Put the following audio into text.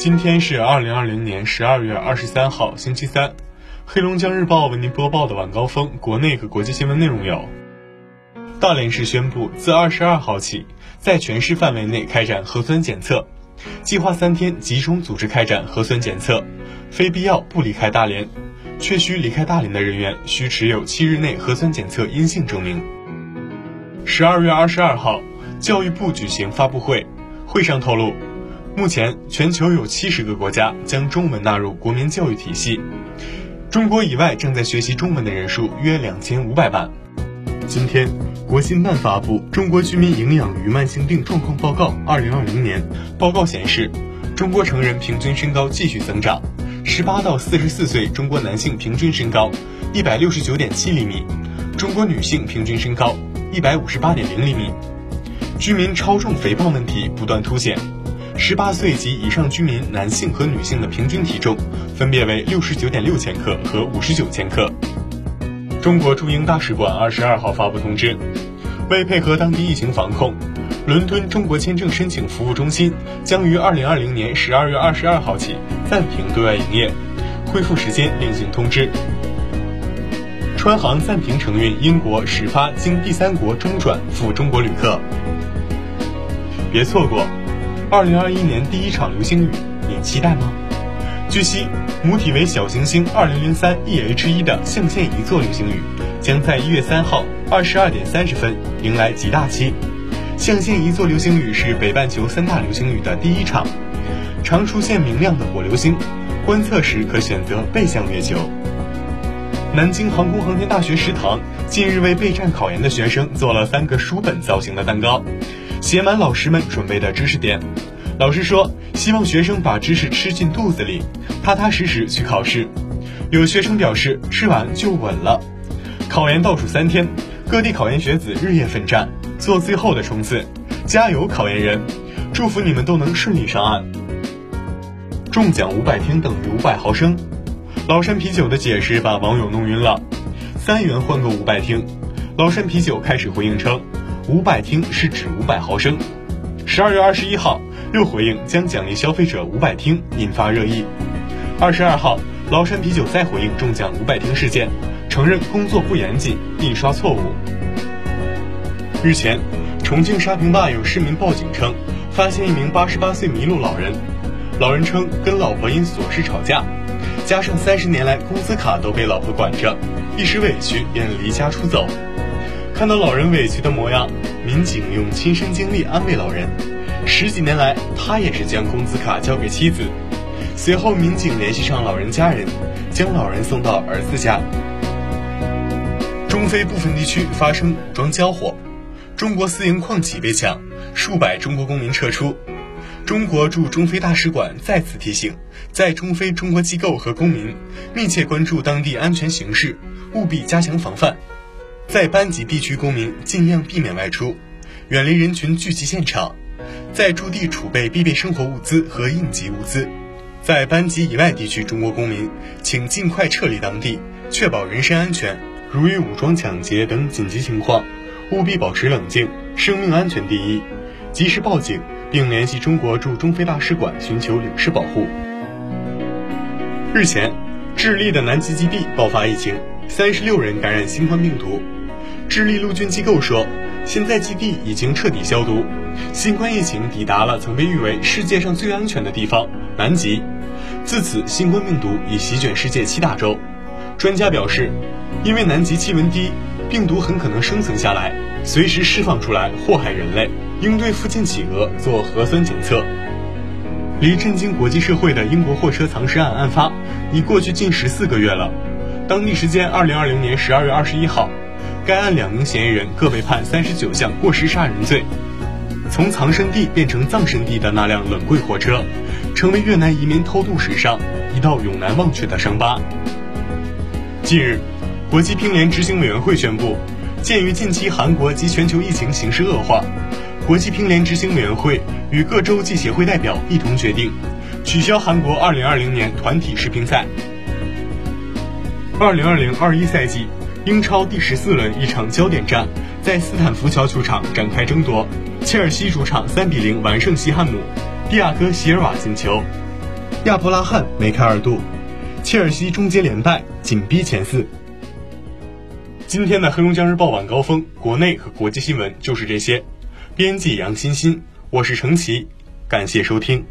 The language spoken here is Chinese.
今天是二零二零年十二月二十三号，星期三。黑龙江日报为您播报的晚高峰国内和国际新闻内容有：大连市宣布自二十二号起，在全市范围内开展核酸检测，计划三天集中组织开展核酸检测，非必要不离开大连，确需离开大连的人员需持有七日内核酸检测阴性证明。十二月二十二号，教育部举行发布会，会上透露。目前，全球有七十个国家将中文纳入国民教育体系，中国以外正在学习中文的人数约两千五百万。今天，国新办发布《中国居民营养与慢性病状况报告（二零二零年）》，报告显示，中国成人平均身高继续增长，十八到四十四岁中国男性平均身高一百六十九点七厘米，中国女性平均身高一百五十八点零厘米，居民超重肥胖问题不断凸显。十八岁及以上居民男性和女性的平均体重分别为六十九点六千克和五十九千克。中国驻英大使馆二十二号发布通知，为配合当地疫情防控，伦敦中国签证申请服务中心将于二零二零年十二月二十二号起暂停对外营业，恢复时间另行通知。川航暂停承运英国始发经第三国中转赴中国旅客，别错过。二零二一年第一场流星雨，你期待吗？据悉，母体为小行星二零零三 EH 一的象限一座流星雨，将在一月三号二十二点三十分迎来极大期。象限一座流星雨是北半球三大流星雨的第一场，常出现明亮的火流星，观测时可选择背向月球。南京航空航天大学食堂近日为备战考研的学生做了三个书本造型的蛋糕。写满老师们准备的知识点。老师说，希望学生把知识吃进肚子里，踏踏实实去考试。有学生表示，吃完就稳了。考研倒数三天，各地考研学子日夜奋战，做最后的冲刺。加油，考研人！祝福你们都能顺利上岸。中奖五百听等于五百毫升。崂山啤酒的解释把网友弄晕了。三元换购五百听，崂山啤酒开始回应称。五百听是指五百毫升。十二月二十一号又回应将奖励消费者五百听，引发热议。二十二号，崂山啤酒再回应中奖五百听事件，承认工作不严谨，印刷错误。日前，重庆沙坪坝有市民报警称，发现一名八十八岁迷路老人。老人称跟老婆因琐事吵架，加上三十年来工资卡都被老婆管着，一时委屈便离家出走。看到老人委屈的模样，民警用亲身经历安慰老人。十几年来，他也是将工资卡交给妻子。随后，民警联系上老人家人，将老人送到儿子家。中非部分地区发生武装交火，中国私营矿企被抢，数百中国公民撤出。中国驻中非大使馆再次提醒，在中非中国机构和公民密切关注当地安全形势，务必加强防范。在班级地区，公民尽量避免外出，远离人群聚集现场；在驻地储备必备生活物资和应急物资。在班级以外地区，中国公民请尽快撤离当地，确保人身安全。如遇武装抢劫等紧急情况，务必保持冷静，生命安全第一，及时报警，并联系中国驻中非大使馆寻求领事保护。日前，智利的南极基地爆发疫情，三十六人感染新冠病毒。智利陆军机构说，现在基地已经彻底消毒，新冠疫情抵达了曾被誉为世界上最安全的地方——南极。自此，新冠病毒已席卷世界七大洲。专家表示，因为南极气温低，病毒很可能生存下来，随时释放出来祸害人类，应对附近企鹅做核酸检测。离震惊国际社会的英国货车藏尸案案发已过去近十四个月了。当地时间二零二零年十二月二十一号。该案两名嫌疑人各被判三十九项过失杀人罪。从藏身地变成葬身地的那辆冷柜货车，成为越南移民偷渡史上一道永难忘却的伤疤。近日，国际乒联执行委员会宣布，鉴于近期韩国及全球疫情形势恶化，国际乒联执行委员会与各洲际协会代表一同决定，取消韩国二零二零年团体世乒赛。二零二零二一赛季。英超第十四轮一场焦点战在斯坦福桥球场展开争夺，切尔西主场三比零完胜西汉姆，蒂亚戈席尔瓦进球。亚伯拉罕梅开二度，切尔西终结连败，紧逼前四。今天的黑龙江日报晚高峰，国内和国际新闻就是这些。编辑杨欣欣，我是程奇，感谢收听。